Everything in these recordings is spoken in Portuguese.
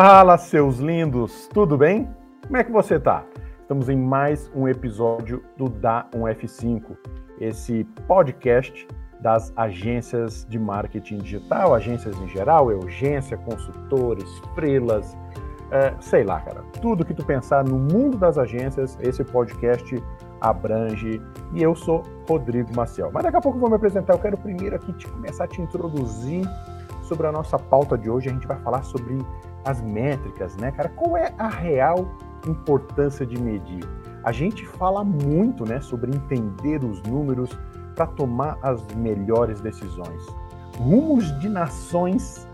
Fala, seus lindos, tudo bem? Como é que você tá? Estamos em mais um episódio do Da um F5, esse podcast das agências de marketing digital, agências em geral, urgência, consultores, freelas, é, sei lá, cara. Tudo que tu pensar no mundo das agências, esse podcast abrange. E eu sou Rodrigo Maciel. Mas daqui a pouco eu vou me apresentar. Eu quero primeiro aqui te começar a te introduzir sobre a nossa pauta de hoje. A gente vai falar sobre as métricas, né, cara? Qual é a real importância de medir? A gente fala muito, né, sobre entender os números para tomar as melhores decisões. Rumos de nações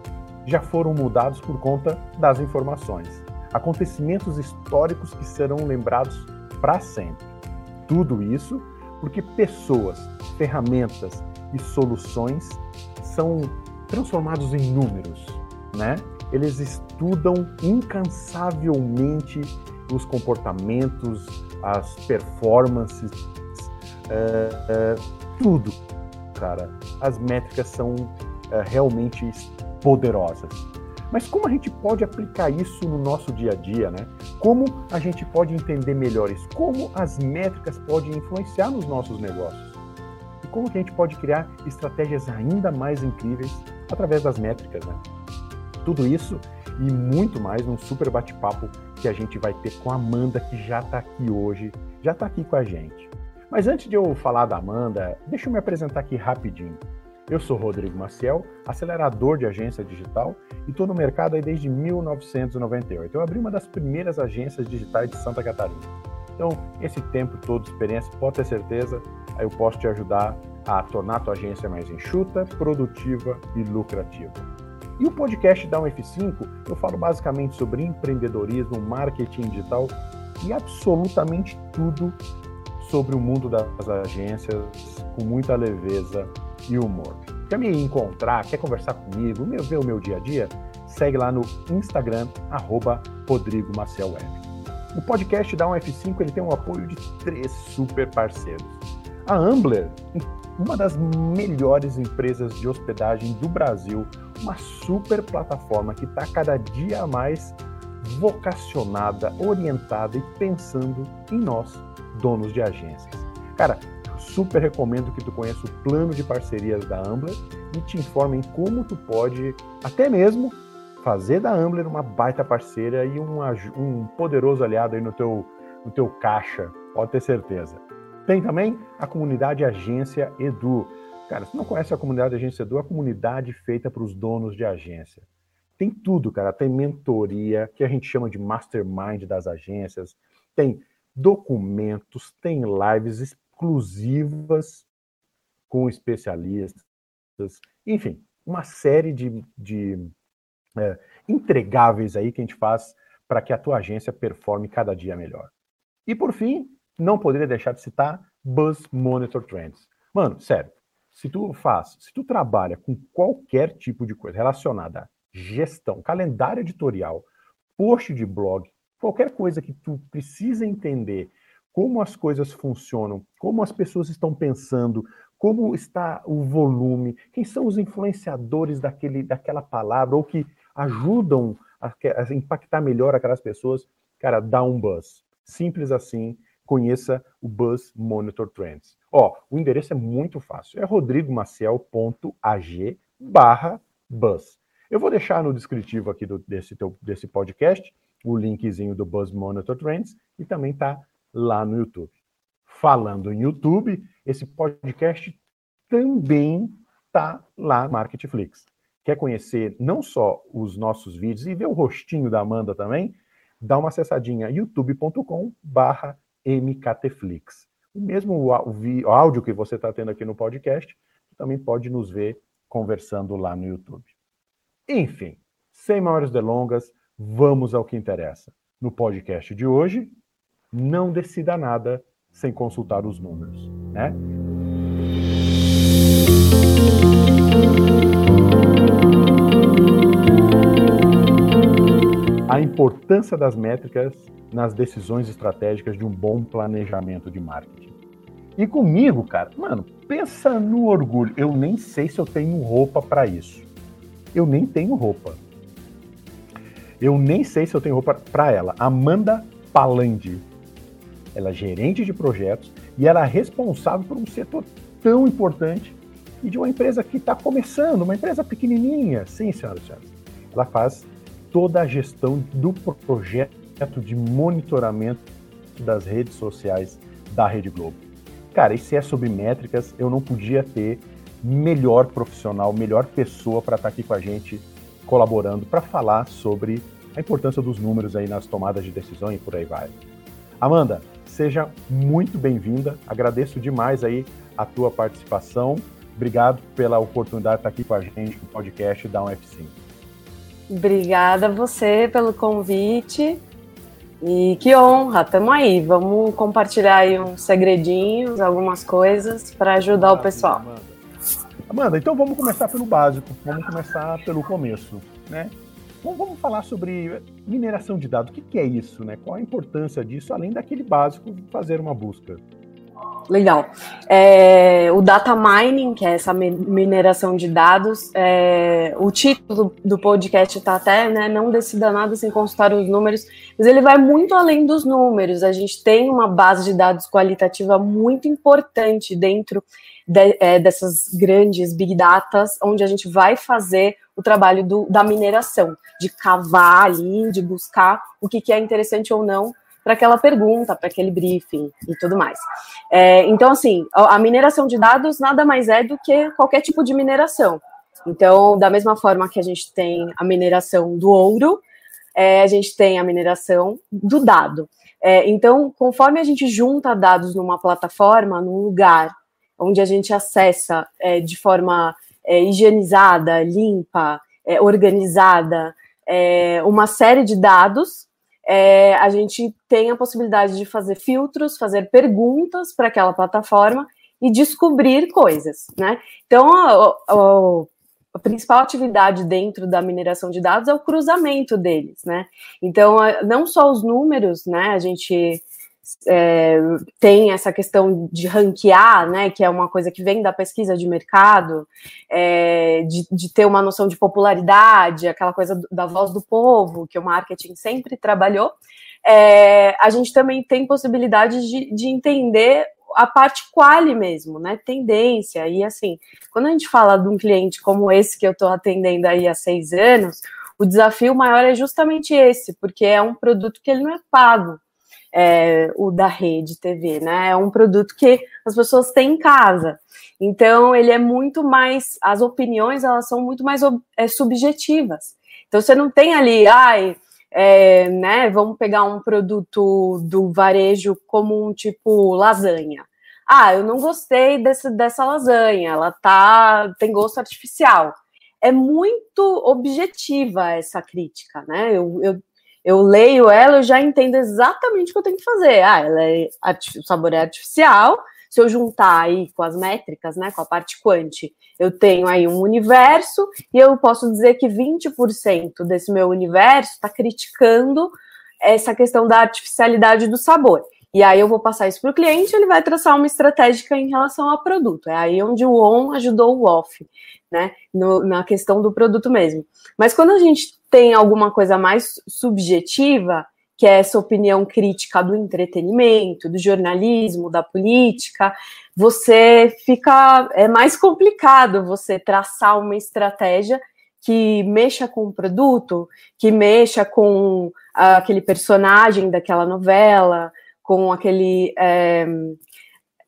já foram mudados por conta das informações. Acontecimentos históricos que serão lembrados para sempre. Tudo isso porque pessoas, ferramentas e soluções são transformados em números, né? Eles estudam incansavelmente os comportamentos, as performances, é, é, tudo, cara. As métricas são é, realmente poderosas. Mas como a gente pode aplicar isso no nosso dia a dia, né? Como a gente pode entender melhor isso? Como as métricas podem influenciar nos nossos negócios? E como que a gente pode criar estratégias ainda mais incríveis através das métricas, né? Tudo isso e muito mais num super bate-papo que a gente vai ter com a Amanda, que já está aqui hoje, já está aqui com a gente. Mas antes de eu falar da Amanda, deixa eu me apresentar aqui rapidinho. Eu sou Rodrigo Maciel, acelerador de agência digital e estou no mercado aí desde 1998. Eu abri uma das primeiras agências digitais de Santa Catarina. Então, esse tempo todo de experiência, pode ter certeza, eu posso te ajudar a tornar a tua agência mais enxuta, produtiva e lucrativa. E o podcast da F5, eu falo basicamente sobre empreendedorismo, marketing digital e absolutamente tudo sobre o mundo das agências com muita leveza e humor. Quer me encontrar, quer conversar comigo, ver o meu dia a dia? Segue lá no Instagram, arroba Rodrigo Maciel Web. O podcast da F5 ele tem o apoio de três super parceiros. A Ambler, uma das melhores empresas de hospedagem do Brasil, uma super plataforma que está cada dia mais vocacionada, orientada e pensando em nós, donos de agências. Cara, super recomendo que tu conheça o plano de parcerias da Ambler e te informem como tu pode até mesmo fazer da Ambler uma baita parceira e um, um poderoso aliado aí no teu, no teu caixa, pode ter certeza. Tem também a comunidade Agência Edu. Cara, se não conhece a comunidade é a comunidade feita para os donos de agência. Tem tudo, cara. Tem mentoria, que a gente chama de mastermind das agências, tem documentos, tem lives exclusivas com especialistas, enfim, uma série de, de é, entregáveis aí que a gente faz para que a tua agência performe cada dia melhor. E por fim, não poderia deixar de citar Buzz Monitor Trends. Mano, sério, se tu faz, se tu trabalha com qualquer tipo de coisa relacionada a gestão, calendário editorial, post de blog, qualquer coisa que tu precisa entender como as coisas funcionam, como as pessoas estão pensando, como está o volume, quem são os influenciadores daquele, daquela palavra ou que ajudam a, a impactar melhor aquelas pessoas, cara, dá um buzz. Simples assim, conheça o Buzz Monitor Trends. Ó, o endereço é muito fácil, é rodrigomaciel.ag barra Buzz. Eu vou deixar no descritivo aqui do, desse, teu, desse podcast o linkzinho do Buzz Monitor Trends e também tá lá no YouTube. Falando em YouTube, esse podcast também tá lá no Marketflix. Quer conhecer não só os nossos vídeos e ver o rostinho da Amanda também? Dá uma acessadinha youtube.com barra MKTflix. O mesmo áudio que você está tendo aqui no podcast, também pode nos ver conversando lá no YouTube. Enfim, sem maiores delongas, vamos ao que interessa. No podcast de hoje, não decida nada sem consultar os números, né? A importância das métricas nas decisões estratégicas de um bom planejamento de marketing. E comigo, cara, mano, pensa no orgulho. Eu nem sei se eu tenho roupa para isso. Eu nem tenho roupa. Eu nem sei se eu tenho roupa para ela. Amanda Palandi. Ela é gerente de projetos e ela é responsável por um setor tão importante e de uma empresa que está começando, uma empresa pequenininha. Sim, senhoras e senhores. Ela faz toda a gestão do projeto de monitoramento das redes sociais da Rede Globo. Cara, e se é sobre métricas, eu não podia ter melhor profissional, melhor pessoa para estar tá aqui com a gente colaborando para falar sobre a importância dos números aí nas tomadas de decisão e por aí vai. Amanda, seja muito bem-vinda. Agradeço demais aí a tua participação. Obrigado pela oportunidade de estar aqui com a gente no podcast da UF5. Obrigada a você pelo convite. E que honra, estamos aí. Vamos compartilhar aí uns segredinhos, algumas coisas para ajudar o pessoal. Amanda. Amanda, então vamos começar pelo básico, vamos começar pelo começo, né? Então vamos falar sobre mineração de dados. O que, é isso, né? Qual a importância disso, além daquele básico fazer uma busca? Legal. É, o data mining, que é essa mineração de dados, é, o título do podcast está até, né, não decida nada sem consultar os números, mas ele vai muito além dos números. A gente tem uma base de dados qualitativa muito importante dentro de, é, dessas grandes big datas, onde a gente vai fazer o trabalho do, da mineração, de cavar ali, de buscar o que, que é interessante ou não para aquela pergunta, para aquele briefing e tudo mais. É, então, assim, a, a mineração de dados nada mais é do que qualquer tipo de mineração. Então, da mesma forma que a gente tem a mineração do ouro, é, a gente tem a mineração do dado. É, então, conforme a gente junta dados numa plataforma, num lugar onde a gente acessa é, de forma é, higienizada, limpa, é, organizada, é, uma série de dados, a gente tem a possibilidade de fazer filtros, fazer perguntas para aquela plataforma e descobrir coisas, né? Então, a, a, a, principal atividade dentro da mineração de dados é o cruzamento deles, né? Então, não só os números, né? A gente é, tem essa questão de ranquear, né, que é uma coisa que vem da pesquisa de mercado, é, de, de, ter uma noção de popularidade, aquela coisa da voz do povo, que o marketing sempre trabalhou, é, a gente também tem possibilidade de, de entender a parte quali mesmo, né, tendência, e assim, quando a gente fala de um cliente como esse que eu estou atendendo aí há seis anos, o desafio maior é justamente esse, porque é um produto que ele não é pago, é, o da rede TV, né? É um produto que as pessoas têm em casa. Então, ele é muito mais. As opiniões, elas são muito mais é, subjetivas. Então, você não tem ali, ai, é, né? Vamos pegar um produto do varejo como um tipo lasanha. Ah, eu não gostei desse, dessa lasanha, ela tá tem gosto artificial. É muito objetiva essa crítica, né? Eu, eu eu leio ela, eu já entendo exatamente o que eu tenho que fazer. Ah, ela é, o sabor é artificial. Se eu juntar aí com as métricas, né, com a parte quanti, eu tenho aí um universo e eu posso dizer que 20% desse meu universo está criticando essa questão da artificialidade do sabor. E aí eu vou passar isso para o cliente, ele vai traçar uma estratégia em relação ao produto. É aí onde o on ajudou o off, né? No, na questão do produto mesmo. Mas quando a gente tem alguma coisa mais subjetiva, que é essa opinião crítica do entretenimento, do jornalismo, da política, você fica é mais complicado você traçar uma estratégia que mexa com o produto, que mexa com aquele personagem daquela novela, com aquele é,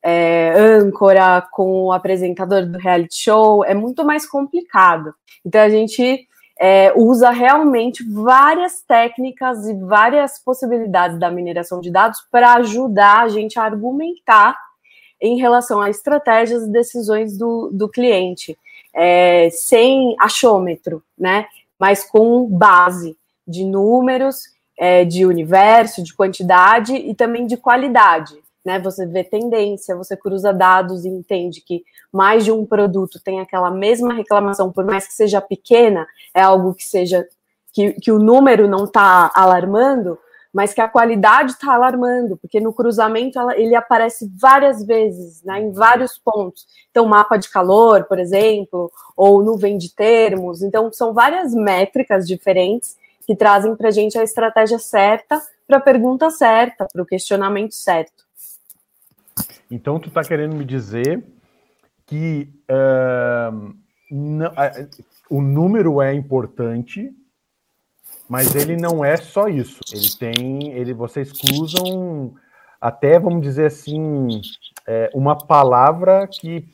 é, âncora, com o apresentador do reality show, é muito mais complicado. Então a gente é, usa realmente várias técnicas e várias possibilidades da mineração de dados para ajudar a gente a argumentar em relação a estratégias e decisões do, do cliente, é, sem achômetro, né? Mas com base de números é, de universo, de quantidade e também de qualidade. Né? Você vê tendência, você cruza dados e entende que mais de um produto tem aquela mesma reclamação, por mais que seja pequena, é algo que seja que, que o número não está alarmando, mas que a qualidade está alarmando, porque no cruzamento ela, ele aparece várias vezes, né, em vários pontos. Então, mapa de calor, por exemplo, ou nuvem de termos. Então, são várias métricas diferentes que trazem para a gente a estratégia certa para a pergunta certa, para o questionamento certo. Então, tu está querendo me dizer que uh, não, uh, o número é importante, mas ele não é só isso. Ele tem, ele vocês cruzam até, vamos dizer assim, é, uma palavra que,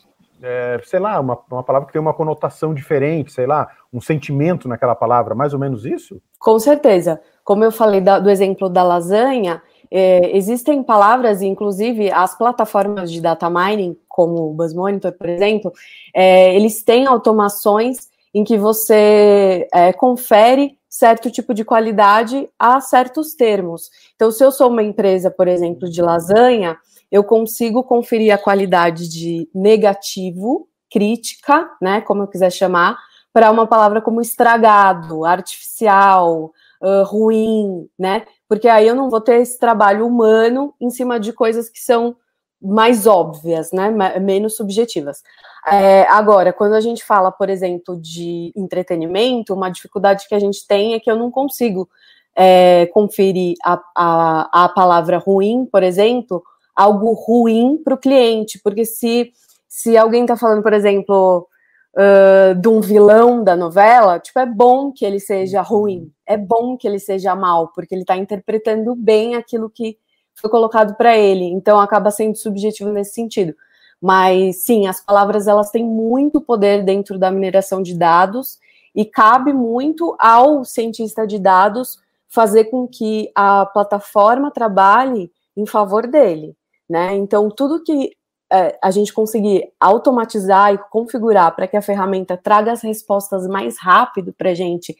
é, sei lá, uma, uma palavra que tem uma conotação diferente, sei lá, um sentimento naquela palavra, mais ou menos isso? Com certeza. Como eu falei da, do exemplo da lasanha, é, existem palavras, inclusive as plataformas de data mining, como o Buzz Monitor, por exemplo, é, eles têm automações em que você é, confere certo tipo de qualidade a certos termos. Então, se eu sou uma empresa, por exemplo, de lasanha, eu consigo conferir a qualidade de negativo, crítica, né, como eu quiser chamar, para uma palavra como estragado, artificial, uh, ruim, né? Porque aí eu não vou ter esse trabalho humano em cima de coisas que são mais óbvias, né? Menos subjetivas. É, agora, quando a gente fala, por exemplo, de entretenimento, uma dificuldade que a gente tem é que eu não consigo é, conferir a, a, a palavra ruim, por exemplo, algo ruim para o cliente, porque se, se alguém está falando, por exemplo, uh, de um vilão da novela, tipo, é bom que ele seja ruim, é bom que ele seja mal, porque ele está interpretando bem aquilo que foi colocado para ele, então acaba sendo subjetivo nesse sentido. Mas sim, as palavras elas têm muito poder dentro da mineração de dados e cabe muito ao cientista de dados fazer com que a plataforma trabalhe em favor dele, né? Então tudo que é, a gente conseguir automatizar e configurar para que a ferramenta traga as respostas mais rápido para a gente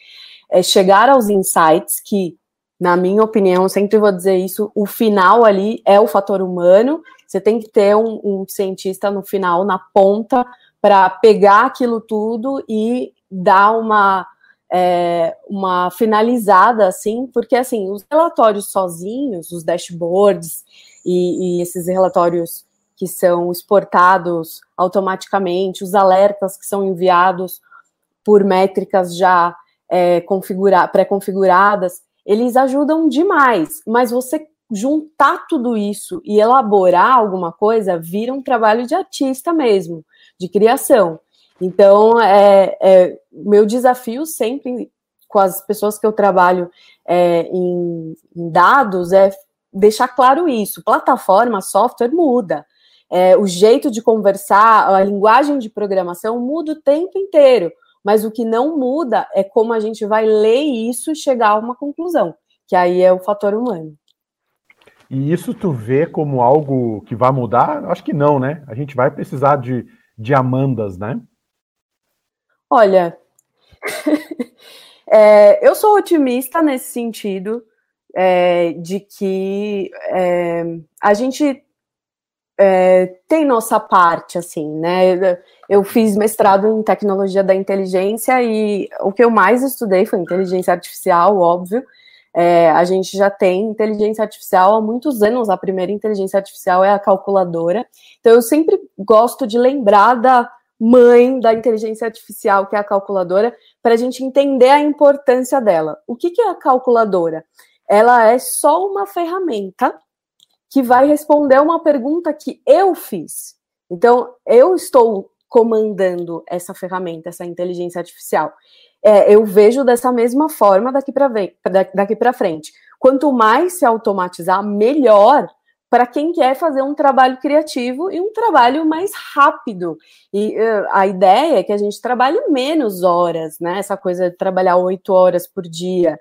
é, chegar aos insights que na minha opinião, sempre vou dizer isso, o final ali é o fator humano. Você tem que ter um, um cientista no final, na ponta, para pegar aquilo tudo e dar uma, é, uma finalizada, assim, porque assim, os relatórios sozinhos, os dashboards e, e esses relatórios que são exportados automaticamente, os alertas que são enviados por métricas já é, pré-configuradas, eles ajudam demais, mas você juntar tudo isso e elaborar alguma coisa vira um trabalho de artista mesmo, de criação. Então, é, é meu desafio sempre com as pessoas que eu trabalho é, em, em, dados é deixar claro isso. Plataforma, software muda. É, o jeito de conversar, a linguagem de programação muda o tempo inteiro mas o que não muda é como a gente vai ler isso e chegar a uma conclusão, que aí é o fator humano. E isso tu vê como algo que vai mudar? Acho que não, né? A gente vai precisar de, de amandas, né? Olha, é, eu sou otimista nesse sentido, é, de que é, a gente é, tem nossa parte, assim, né? Eu fiz mestrado em tecnologia da inteligência e o que eu mais estudei foi inteligência artificial, óbvio. É, a gente já tem inteligência artificial há muitos anos. A primeira inteligência artificial é a calculadora. Então, eu sempre gosto de lembrar da mãe da inteligência artificial, que é a calculadora, para a gente entender a importância dela. O que, que é a calculadora? Ela é só uma ferramenta que vai responder uma pergunta que eu fiz. Então, eu estou comandando essa ferramenta, essa inteligência artificial. É, eu vejo dessa mesma forma daqui para frente. Quanto mais se automatizar, melhor para quem quer fazer um trabalho criativo e um trabalho mais rápido. E uh, a ideia é que a gente trabalhe menos horas, né? Essa coisa de trabalhar oito horas por dia.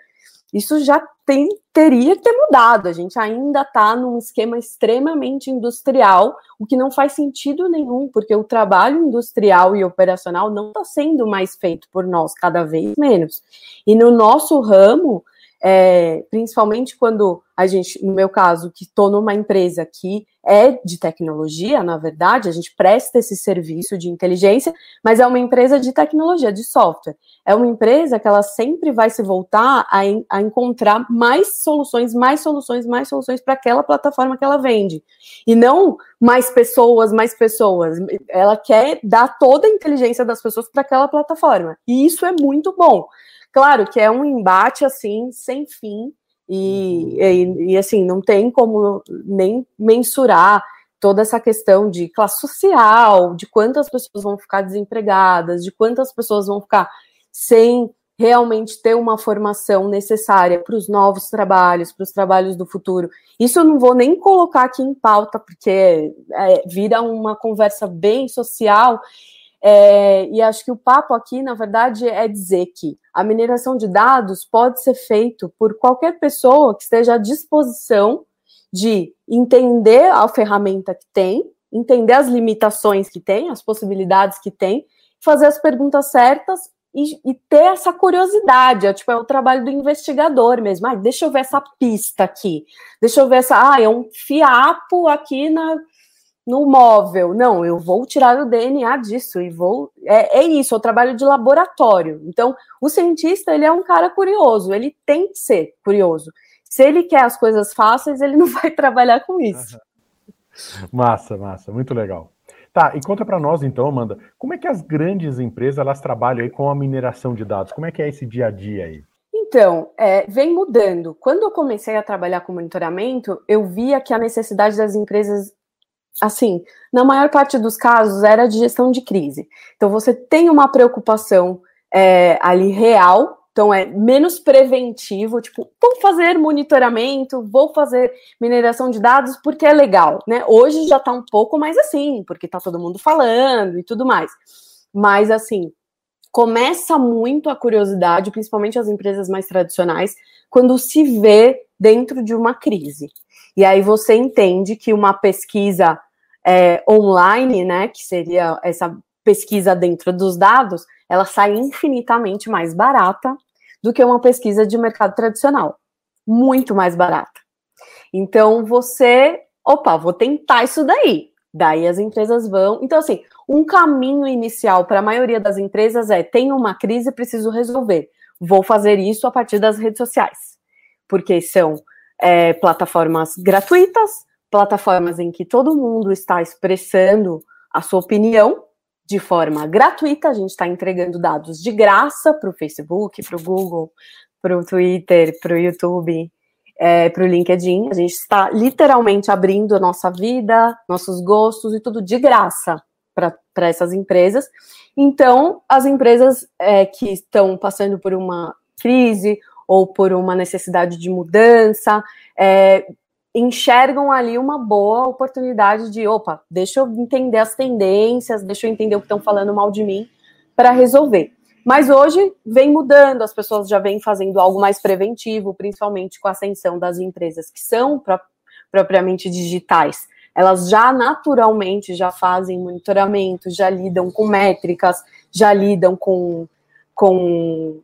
Isso já tem, teria que ter mudado. A gente ainda está num esquema extremamente industrial, o que não faz sentido nenhum, porque o trabalho industrial e operacional não está sendo mais feito por nós, cada vez menos. E no nosso ramo, é, principalmente quando a gente, no meu caso, que estou numa empresa que é de tecnologia, na verdade, a gente presta esse serviço de inteligência, mas é uma empresa de tecnologia, de software. É uma empresa que ela sempre vai se voltar a, a encontrar mais soluções, mais soluções, mais soluções para aquela plataforma que ela vende. E não mais pessoas, mais pessoas. Ela quer dar toda a inteligência das pessoas para aquela plataforma. E isso é muito bom. Claro que é um embate assim sem fim e, e, e assim não tem como nem mensurar toda essa questão de classe social, de quantas pessoas vão ficar desempregadas, de quantas pessoas vão ficar sem realmente ter uma formação necessária para os novos trabalhos, para os trabalhos do futuro. Isso eu não vou nem colocar aqui em pauta, porque é, vira uma conversa bem social. É, e acho que o papo aqui, na verdade, é dizer que a mineração de dados pode ser feito por qualquer pessoa que esteja à disposição de entender a ferramenta que tem, entender as limitações que tem, as possibilidades que tem, fazer as perguntas certas e, e, ter essa curiosidade, é, tipo, é o trabalho do investigador mesmo. Ah, deixa eu ver essa pista aqui, deixa eu ver essa, ah, é um fiapo aqui na, no móvel. Não, eu vou tirar o DNA disso e vou. É, é isso, o trabalho de laboratório. Então, o cientista, ele é um cara curioso, ele tem que ser curioso. Se ele quer as coisas fáceis, ele não vai trabalhar com isso. Massa, massa, muito legal. Tá, e conta para nós então, Amanda, como é que as grandes empresas elas trabalham aí com a mineração de dados? Como é que é esse dia a dia aí? Então, é, vem mudando. Quando eu comecei a trabalhar com monitoramento, eu via que a necessidade das empresas, assim, na maior parte dos casos, era de gestão de crise. Então, você tem uma preocupação é, ali real então é menos preventivo, tipo, vou fazer monitoramento, vou fazer mineração de dados porque é legal, né? Hoje já tá um pouco mais assim, porque tá todo mundo falando e tudo mais. Mas assim, começa muito a curiosidade, principalmente as empresas mais tradicionais, quando se vê dentro de uma crise. E aí você entende que uma pesquisa é, online, né, que seria essa pesquisa dentro dos dados, ela sai infinitamente mais barata do que uma pesquisa de mercado tradicional. Muito mais barata. Então você, opa, vou tentar isso daí. Daí as empresas vão. Então, assim, um caminho inicial para a maioria das empresas é: tenho uma crise, preciso resolver. Vou fazer isso a partir das redes sociais. Porque são é, plataformas gratuitas, plataformas em que todo mundo está expressando a sua opinião de forma gratuita, a gente está entregando dados de graça para o Facebook, para o Google, para o Twitter, para o YouTube, é, para o LinkedIn. A gente está literalmente abrindo a nossa vida, nossos gostos e tudo de graça para essas empresas. Então, as empresas é, que estão passando por uma crise ou por uma necessidade de mudança, é, enxergam ali uma boa oportunidade de, opa, deixa eu entender as tendências, deixa eu entender o que estão falando mal de mim para resolver. Mas hoje vem mudando, as pessoas já vêm fazendo algo mais preventivo, principalmente com a ascensão das empresas que são pro propriamente digitais. Elas já naturalmente já fazem monitoramento, já lidam com métricas, já lidam com, com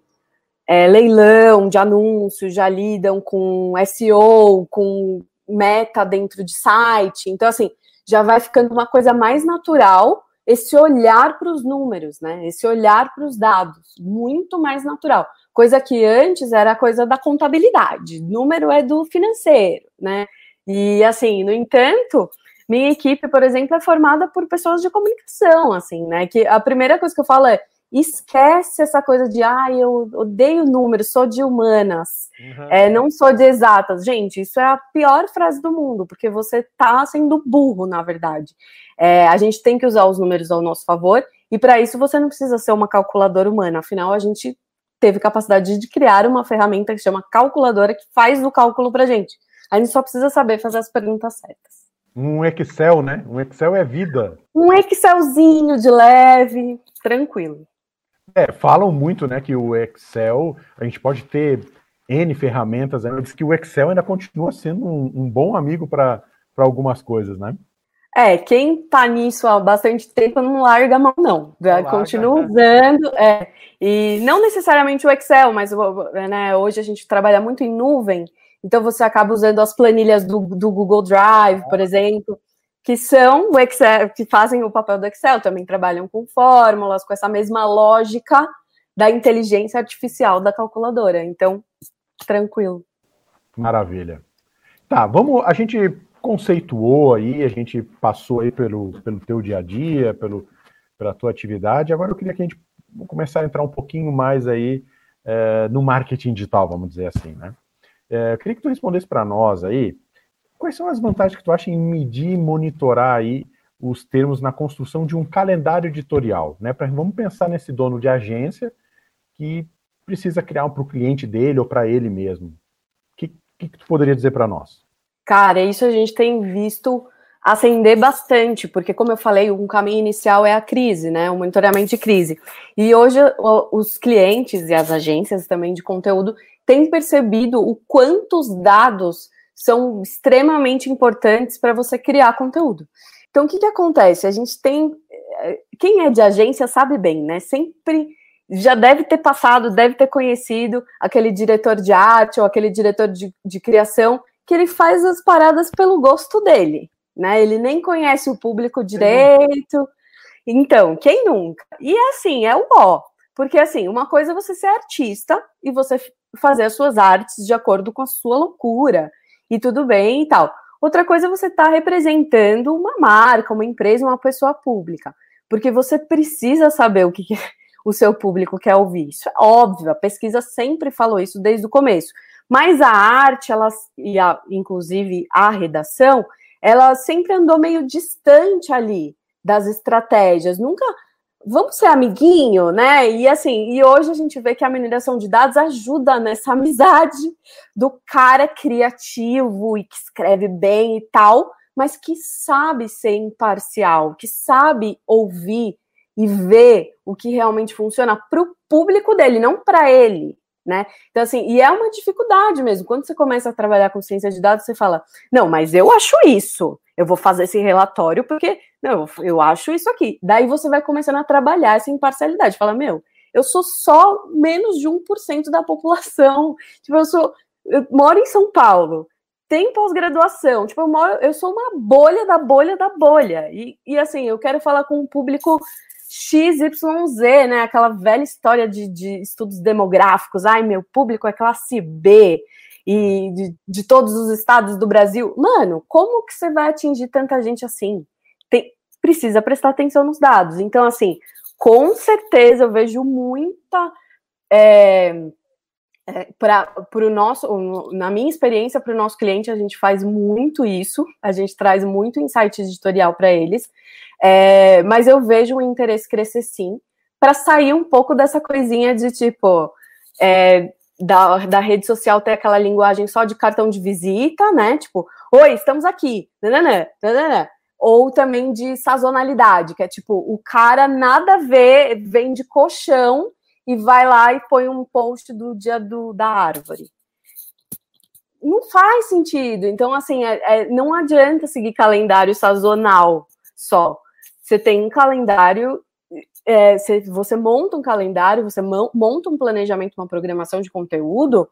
é, leilão de anúncios, já lidam com SEO, com meta dentro de site. Então, assim, já vai ficando uma coisa mais natural esse olhar para os números, né? Esse olhar para os dados, muito mais natural. Coisa que antes era coisa da contabilidade, número é do financeiro, né? E assim, no entanto, minha equipe, por exemplo, é formada por pessoas de comunicação, assim, né? Que a primeira coisa que eu falo é esquece essa coisa de ah, eu odeio números, sou de humanas, uhum. é, não sou de exatas. Gente, isso é a pior frase do mundo, porque você está sendo burro, na verdade. É, a gente tem que usar os números ao nosso favor, e para isso você não precisa ser uma calculadora humana, afinal, a gente teve capacidade de criar uma ferramenta que chama calculadora que faz o cálculo para gente. A gente só precisa saber fazer as perguntas certas. Um Excel, né? Um Excel é vida. Um Excelzinho de leve, tranquilo. É, falam muito, né, que o Excel, a gente pode ter N ferramentas, né, diz que o Excel ainda continua sendo um, um bom amigo para algumas coisas, né? É, quem tá nisso há bastante tempo não larga a mão, não. não Continua usando, é, e não necessariamente o Excel, mas né, hoje a gente trabalha muito em nuvem, então você acaba usando as planilhas do, do Google Drive, por exemplo que são o Excel, que fazem o papel do Excel, também trabalham com fórmulas, com essa mesma lógica da inteligência artificial da calculadora. Então, tranquilo. Maravilha. Tá, vamos. A gente conceituou aí, a gente passou aí pelo, pelo teu dia a dia, pelo, pela tua atividade. Agora eu queria que a gente começar a entrar um pouquinho mais aí é, no marketing digital, vamos dizer assim, né? É, eu queria que tu respondesse para nós aí quais são as vantagens que tu acha em medir e monitorar aí os termos na construção de um calendário editorial, né? Pra, vamos pensar nesse dono de agência que precisa criar um para o cliente dele ou para ele mesmo. O que, que, que tu poderia dizer para nós? Cara, isso a gente tem visto acender bastante, porque como eu falei, um caminho inicial é a crise, né? O monitoramento de crise. E hoje os clientes e as agências também de conteúdo têm percebido o quantos dados são extremamente importantes para você criar conteúdo. Então, o que, que acontece? A gente tem. Eh, quem é de agência sabe bem, né? Sempre já deve ter passado, deve ter conhecido aquele diretor de arte ou aquele diretor de, de criação que ele faz as paradas pelo gosto dele, né? Ele nem conhece o público direito. Então, quem nunca? E é assim, é o ó. Porque assim, uma coisa é você ser artista e você fazer as suas artes de acordo com a sua loucura e tudo bem e tal. Outra coisa é você estar tá representando uma marca, uma empresa, uma pessoa pública, porque você precisa saber o que, que o seu público quer ouvir. Isso é óbvio, a pesquisa sempre falou isso desde o começo. Mas a arte, ela, e a, inclusive a redação, ela sempre andou meio distante ali das estratégias. Nunca vamos ser amiguinho, né? E assim, e hoje a gente vê que a mineração de dados ajuda nessa amizade do cara criativo e que escreve bem e tal, mas que sabe ser imparcial, que sabe ouvir e ver o que realmente funciona para o público dele, não para ele, né? Então, assim, e é uma dificuldade mesmo. Quando você começa a trabalhar com ciência de dados, você fala, não, mas eu acho isso, eu vou fazer esse relatório porque, não, eu acho isso aqui. Daí você vai começando a trabalhar essa imparcialidade. Fala, meu, eu sou só menos de 1% da população. Tipo, eu sou. Eu moro em São Paulo, tem pós-graduação. Tipo, eu, moro, eu sou uma bolha da bolha da bolha. E, e assim, eu quero falar com um público XYZ, né? Aquela velha história de, de estudos demográficos. Ai, meu público é classe B e de, de, todos os estados do Brasil. Mano, como que você vai atingir tanta gente assim? Tem, precisa prestar atenção nos dados. Então, assim, com certeza eu vejo muita. É, é, para o nosso, na minha experiência, para o nosso cliente, a gente faz muito isso, a gente traz muito insight editorial para eles. É, mas eu vejo o interesse crescer sim, para sair um pouco dessa coisinha de tipo é, da, da rede social ter aquela linguagem só de cartão de visita, né? Tipo, oi, estamos aqui, nananã, nananã. ou também de sazonalidade, que é tipo, o cara nada a ver, vem de colchão e vai lá e põe um post do dia do, da árvore. Não faz sentido. Então, assim, é, é, não adianta seguir calendário sazonal só. Você tem um calendário, é, você, você, monta um calendário, você monta um planejamento, uma programação de conteúdo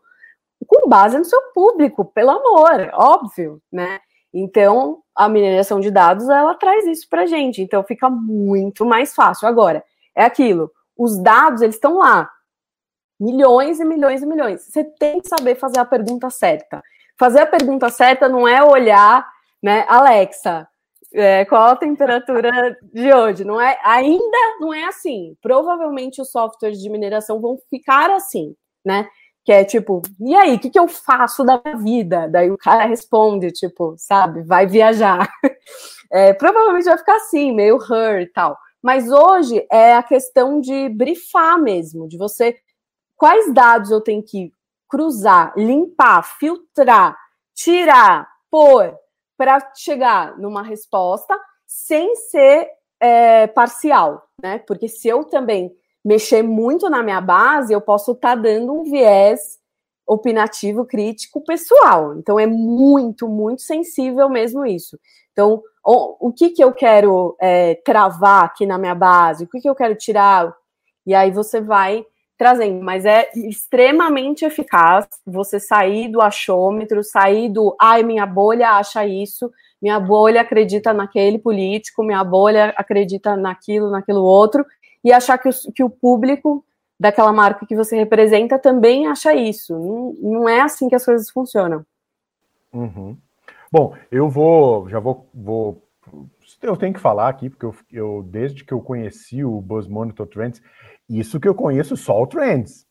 com base no seu público, pelo amor, óbvio, né? Então, a mineração de dados, ela traz isso para gente. Então, fica muito mais fácil. Agora, é aquilo, os dados, eles estão lá. Milhões e milhões e milhões. Você tem que saber fazer a pergunta certa. Fazer a pergunta certa não é olhar, né, Alexa, é, qual a temperatura de hoje? Não é, ainda não é assim. Provavelmente os softwares de mineração vão ficar assim, né? Que é tipo, e aí, o que, que eu faço da minha vida? Daí o cara responde, tipo, sabe, vai viajar. É, provavelmente vai ficar assim, meio her e tal. Mas hoje é a questão de brifar mesmo, de você. Quais dados eu tenho que cruzar, limpar, filtrar, tirar, pôr, para chegar numa resposta sem ser é, parcial, né? Porque se eu também mexer muito na minha base, eu posso estar tá dando um viés opinativo, crítico, pessoal. Então é muito, muito sensível mesmo isso. Então, o, o que que eu quero é, travar aqui na minha base? O que que eu quero tirar? E aí você vai trazendo, mas é extremamente eficaz você sair do achômetro, sair do ai, minha bolha acha isso, minha bolha acredita naquele político, minha bolha acredita naquilo, naquilo outro, e achar que o, que o público daquela marca que você representa também acha isso. Não, não é assim que as coisas funcionam. Uhum. Bom, eu vou, já vou, vou eu tenho que falar aqui, porque eu, eu, desde que eu conheci o Buzz Monitor Trends, isso que eu conheço só o Trends.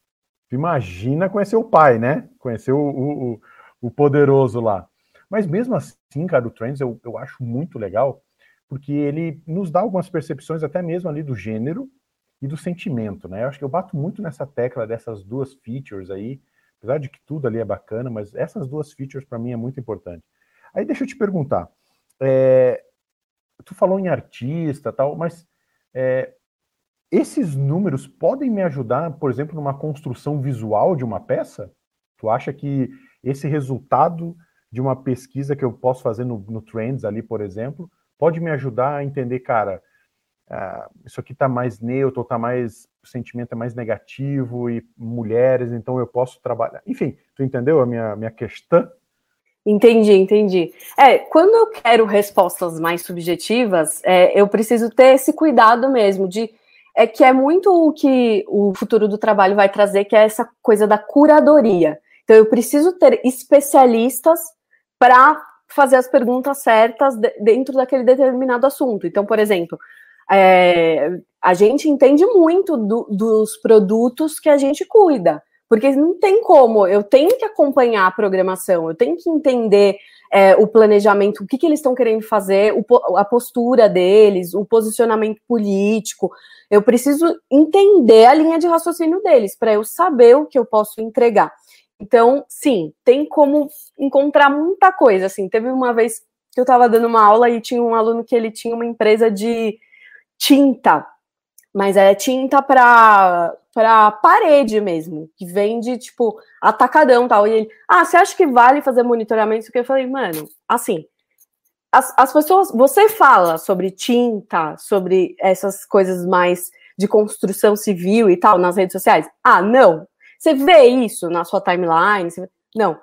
Imagina conhecer o pai, né? Conhecer o, o, o poderoso lá. Mas mesmo assim, cara, o Trends eu, eu acho muito legal, porque ele nos dá algumas percepções até mesmo ali do gênero e do sentimento, né? Eu acho que eu bato muito nessa tecla dessas duas features aí, apesar de que tudo ali é bacana, mas essas duas features para mim é muito importante. Aí deixa eu te perguntar, é, tu falou em artista tal, mas é, esses números podem me ajudar, por exemplo, numa construção visual de uma peça? Tu acha que esse resultado de uma pesquisa que eu posso fazer no, no Trends ali, por exemplo, pode me ajudar a entender, cara, uh, isso aqui está mais neutro, está mais, o sentimento é mais negativo e mulheres, então eu posso trabalhar. Enfim, tu entendeu a minha, minha questão? Entendi, entendi. É, quando eu quero respostas mais subjetivas, é, eu preciso ter esse cuidado mesmo de é que é muito o que o futuro do trabalho vai trazer, que é essa coisa da curadoria. Então, eu preciso ter especialistas para fazer as perguntas certas dentro daquele determinado assunto. Então, por exemplo, é, a gente entende muito do, dos produtos que a gente cuida, porque não tem como, eu tenho que acompanhar a programação, eu tenho que entender é, o planejamento, o que, que eles estão querendo fazer, o, a postura deles, o posicionamento político. Eu preciso entender a linha de raciocínio deles para eu saber o que eu posso entregar. Então, sim, tem como encontrar muita coisa. Assim, teve uma vez que eu estava dando uma aula e tinha um aluno que ele tinha uma empresa de tinta, mas é tinta para para parede mesmo, que vende tipo atacadão tal. E ele, ah, você acha que vale fazer monitoramento? Isso que eu falei, mano, assim, as, as pessoas, você fala sobre tinta, sobre essas coisas mais de construção civil e tal nas redes sociais? Ah, não. Você vê isso na sua timeline? Você... Não.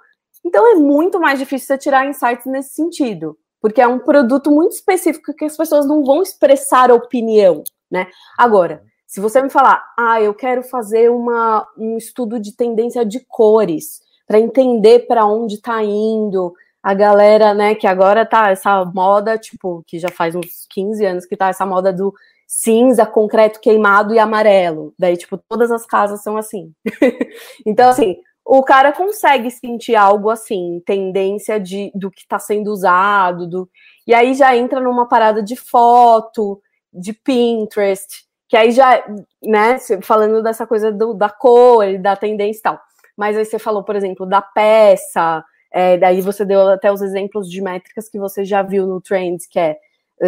Então é muito mais difícil você tirar insights nesse sentido, porque é um produto muito específico que as pessoas não vão expressar opinião, né? Agora, se você me falar, ah, eu quero fazer uma, um estudo de tendência de cores para entender para onde está indo a galera, né, que agora tá essa moda, tipo, que já faz uns 15 anos que tá essa moda do cinza, concreto queimado e amarelo. Daí, tipo, todas as casas são assim. então, assim, o cara consegue sentir algo assim, tendência de, do que está sendo usado, do... e aí já entra numa parada de foto, de Pinterest, que aí já, né, falando dessa coisa do, da cor, da tendência e tal. Mas aí você falou, por exemplo, da peça, é, daí você deu até os exemplos de métricas que você já viu no Trends, que é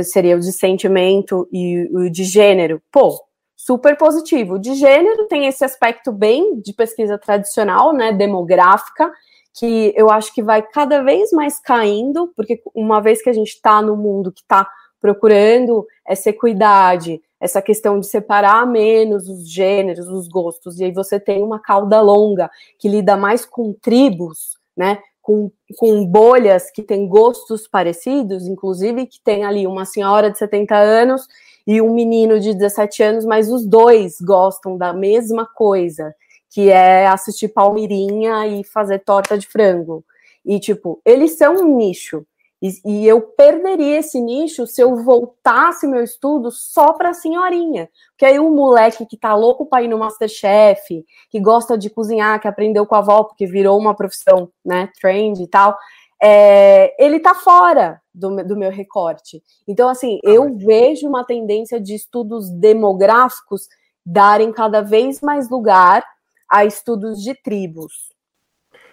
seria o de sentimento e o de gênero. Pô, super positivo. De gênero tem esse aspecto bem de pesquisa tradicional, né, demográfica, que eu acho que vai cada vez mais caindo, porque uma vez que a gente está no mundo que está procurando essa equidade, essa questão de separar menos os gêneros, os gostos, e aí você tem uma cauda longa que lida mais com tribos, né? com, com bolhas que têm gostos parecidos, inclusive que tem ali uma senhora de 70 anos e um menino de 17 anos, mas os dois gostam da mesma coisa, que é assistir Palmirinha e fazer torta de frango. E, tipo, eles são um nicho. E, e, eu perderia esse nicho se eu voltasse meu estudo só para senhorinha. Porque aí o moleque que tá louco para ir no Masterchef, que gosta de cozinhar, que aprendeu com a avó, porque virou uma profissão, né, trend e tal, é, ele tá fora do, do meu recorte. Então, assim, ah, eu vejo uma tendência de estudos demográficos darem cada vez mais lugar a estudos de tribos.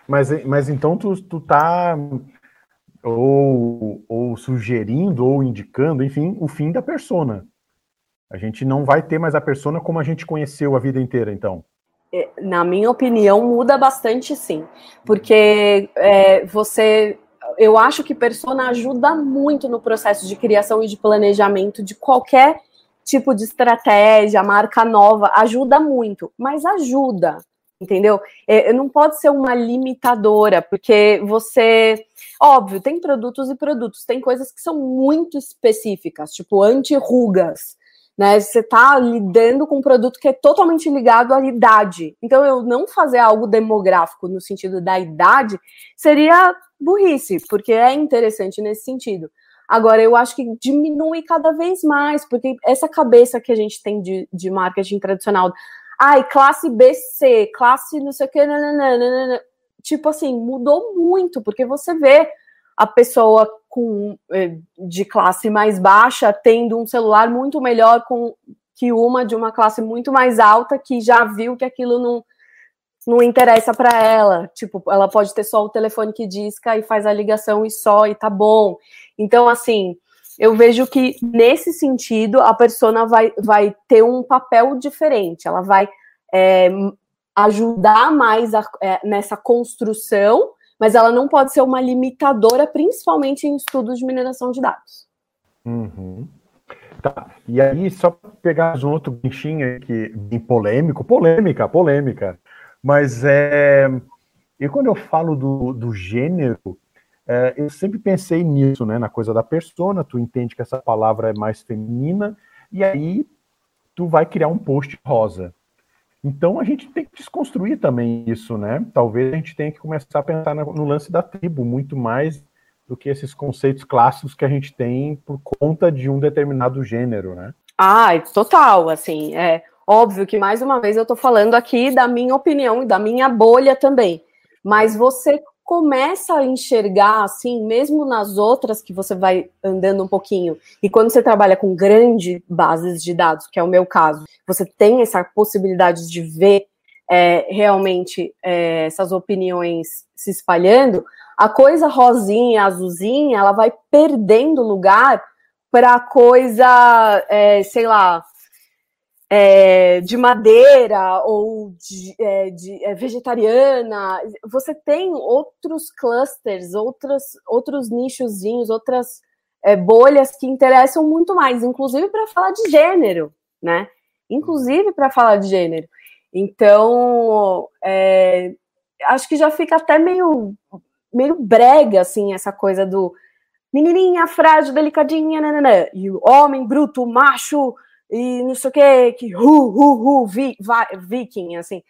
Mas, mas então tu, tu tá ou, ou sugerindo ou indicando, enfim, o fim da persona. A gente não vai ter mais a persona como a gente conheceu a vida inteira, então. É, na minha opinião, muda bastante, sim. Porque é, você. Eu acho que persona ajuda muito no processo de criação e de planejamento de qualquer tipo de estratégia, marca nova, ajuda muito, mas ajuda entendeu? É, não pode ser uma limitadora, porque você, óbvio, tem produtos e produtos, tem coisas que são muito específicas, tipo anti-rugas, né? Você está lidando com um produto que é totalmente ligado à idade. Então, eu não fazer algo demográfico no sentido da idade seria burrice, porque é interessante nesse sentido. Agora, eu acho que diminui cada vez mais, porque essa cabeça que a gente tem de, de marketing tradicional, ai, classe BC, classe não sei o que, nananana. Tipo assim, mudou muito, porque você vê a pessoa com, eh, de classe mais baixa tendo um celular muito melhor com, que uma de uma classe muito mais alta que já viu que aquilo não, não interessa para ela. Tipo, ela pode ter só o telefone que disca e faz a ligação e só, e tá bom. Então, assim, eu vejo que nesse sentido a persona vai, vai ter um papel diferente, ela vai é, ajudar mais a, é, nessa construção, mas ela não pode ser uma limitadora, principalmente em estudos de mineração de dados. Uhum. Tá. E aí, só pegar um outro bichinho aqui, bem polêmico, polêmica, polêmica. Mas é. E quando eu falo do, do gênero, é, eu sempre pensei nisso, né? Na coisa da persona, tu entende que essa palavra é mais feminina, e aí tu vai criar um post rosa. Então a gente tem que desconstruir também isso, né? Talvez a gente tenha que começar a pensar no lance da tribo muito mais do que esses conceitos clássicos que a gente tem por conta de um determinado gênero, né? Ah, total, assim, é óbvio que mais uma vez eu tô falando aqui da minha opinião e da minha bolha também, mas você começa a enxergar assim, mesmo nas outras que você vai andando um pouquinho, e quando você trabalha com grandes bases de dados, que é o meu caso, você tem essa possibilidade de ver é, realmente é, essas opiniões se espalhando, a coisa rosinha, azulzinha, ela vai perdendo lugar para coisa, é, sei lá, é, de madeira ou de, é, de é, vegetariana. Você tem outros clusters, outros, outros nichozinhos, outras é, bolhas que interessam muito mais, inclusive para falar de gênero, né? Inclusive para falar de gênero. Então, é, acho que já fica até meio meio brega, assim, essa coisa do menininha frágil, delicadinha, e o homem bruto, macho, e não sei o que, que hu, hu, hu, vi, va, viking, assim.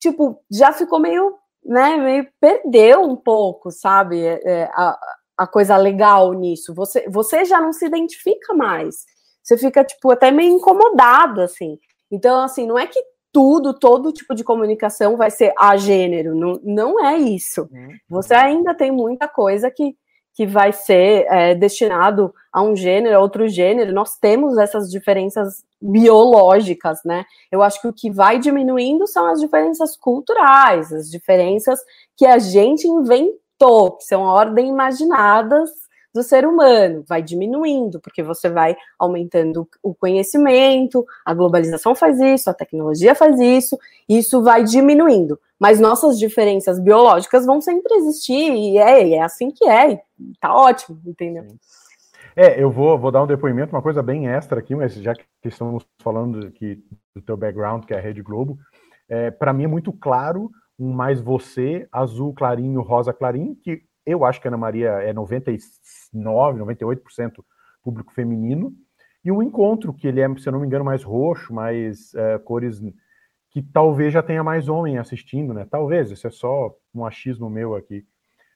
Tipo, já ficou meio, né, meio perdeu um pouco, sabe, é, é, a, a coisa legal nisso. Você, você já não se identifica mais. Você fica, tipo, até meio incomodado, assim. Então, assim, não é que tudo, todo tipo de comunicação vai ser a gênero. Não, não é isso. Uhum. Você ainda tem muita coisa que, que vai ser é, destinado a um gênero, a outro gênero. Nós temos essas diferenças biológicas, né? Eu acho que o que vai diminuindo são as diferenças culturais, as diferenças que a gente inventou, que são ordem imaginadas do ser humano, vai diminuindo, porque você vai aumentando o conhecimento, a globalização faz isso, a tecnologia faz isso, isso vai diminuindo. Mas nossas diferenças biológicas vão sempre existir, e é, é assim que é, tá ótimo, entendeu? É, eu vou, vou dar um depoimento, uma coisa bem extra aqui, mas já que estamos falando aqui do teu background, que é a Rede Globo, é, para mim é muito claro um mais você, azul clarinho, rosa clarinho, que eu acho que a Ana Maria é 99, 98% público feminino. E o encontro, que ele é, se eu não me engano, mais roxo, mais é, cores que talvez já tenha mais homem assistindo, né? Talvez, isso é só um achismo meu aqui.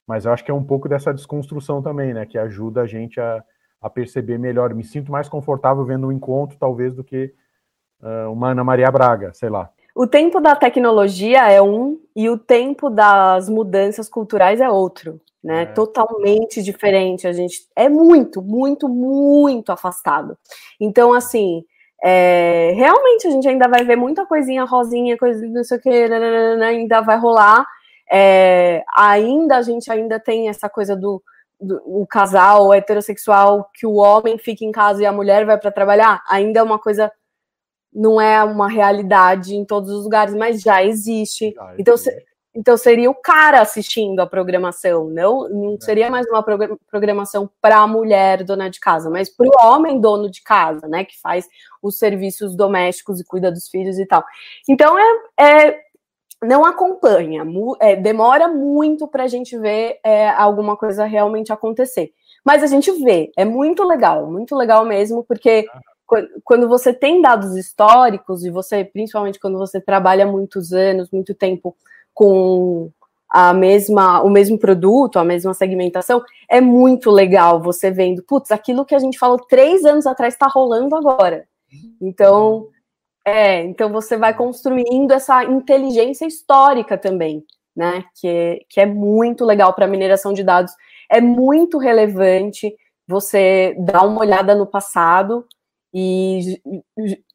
Mas eu acho que é um pouco dessa desconstrução também, né? Que ajuda a gente a, a perceber melhor. Me sinto mais confortável vendo um encontro, talvez, do que uh, uma Ana Maria Braga, sei lá. O tempo da tecnologia é um e o tempo das mudanças culturais é outro né? É. Totalmente diferente. A gente é muito, muito, muito afastado. Então, assim, é, realmente a gente ainda vai ver muita coisinha rosinha, coisa não sei o que, ainda vai rolar. É, ainda a gente ainda tem essa coisa do, do o casal heterossexual que o homem fica em casa e a mulher vai para trabalhar. Ainda é uma coisa não é uma realidade em todos os lugares, mas já existe. Já então, então seria o cara assistindo a programação, não, não é. seria mais uma programação para a mulher dona de casa, mas para o homem dono de casa, né, que faz os serviços domésticos e cuida dos filhos e tal. Então é, é não acompanha, é, demora muito para a gente ver é, alguma coisa realmente acontecer. Mas a gente vê, é muito legal, muito legal mesmo, porque quando você tem dados históricos e você, principalmente quando você trabalha muitos anos, muito tempo com a mesma, o mesmo produto, a mesma segmentação, é muito legal você vendo, putz, aquilo que a gente falou três anos atrás está rolando agora. Então, É, então você vai construindo essa inteligência histórica também, né? Que é, que é muito legal para mineração de dados, é muito relevante você dar uma olhada no passado e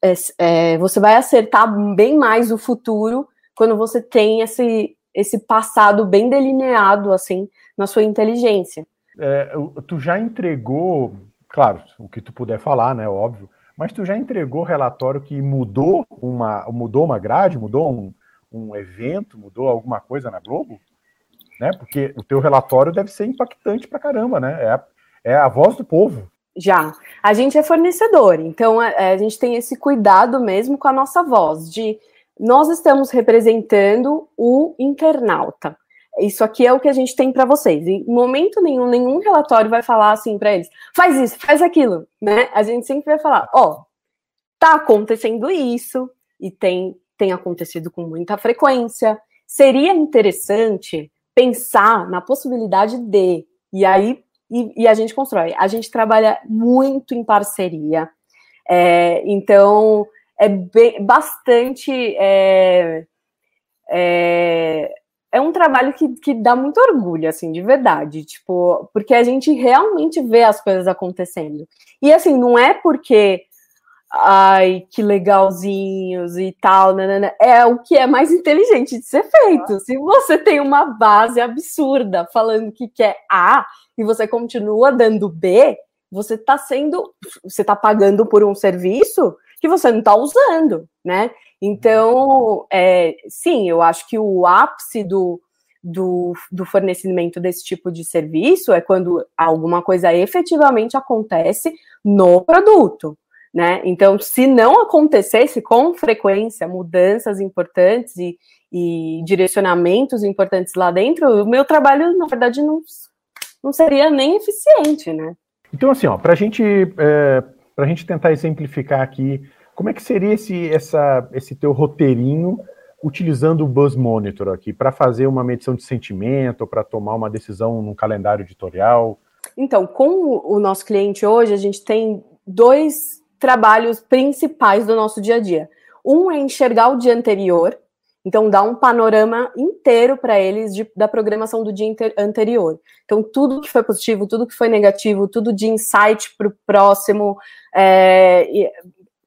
é, é, você vai acertar bem mais o futuro quando você tem esse, esse passado bem delineado assim na sua inteligência. É, tu já entregou, claro, o que tu puder falar, né? Óbvio mas tu já entregou relatório que mudou uma, mudou uma grade, mudou um, um evento, mudou alguma coisa na Globo? Né? Porque o teu relatório deve ser impactante pra caramba, né? É a, é a voz do povo. Já. A gente é fornecedor, então a, a gente tem esse cuidado mesmo com a nossa voz, de nós estamos representando o internauta. Isso aqui é o que a gente tem para vocês. Em momento nenhum, nenhum relatório vai falar assim para eles: faz isso, faz aquilo, né? A gente sempre vai falar: ó, oh, tá acontecendo isso e tem tem acontecido com muita frequência. Seria interessante pensar na possibilidade de e aí e, e a gente constrói. A gente trabalha muito em parceria, é, então é bem, bastante é, é, é um trabalho que, que dá muito orgulho, assim, de verdade, tipo, porque a gente realmente vê as coisas acontecendo. E assim, não é porque ai, que legalzinhos e tal, nanana, é o que é mais inteligente de ser feito. Se você tem uma base absurda falando que quer A e você continua dando B, você está sendo, você está pagando por um serviço que você não está usando, né? Então, é, sim, eu acho que o ápice do, do, do, fornecimento desse tipo de serviço é quando alguma coisa efetivamente acontece no produto. Né? Então, se não acontecesse com frequência mudanças importantes e, e direcionamentos importantes lá dentro, o meu trabalho, na verdade, não, não seria nem eficiente, né? Então, assim, para gente, é, a gente tentar exemplificar aqui como é que seria esse, essa, esse teu roteirinho utilizando o Buzz Monitor aqui para fazer uma medição de sentimento, para tomar uma decisão num calendário editorial? Então, com o nosso cliente hoje, a gente tem dois trabalhos principais do nosso dia a dia. Um é enxergar o dia anterior, então dar um panorama inteiro para eles de, da programação do dia anterior. Então, tudo que foi positivo, tudo que foi negativo, tudo de insight para o próximo, é,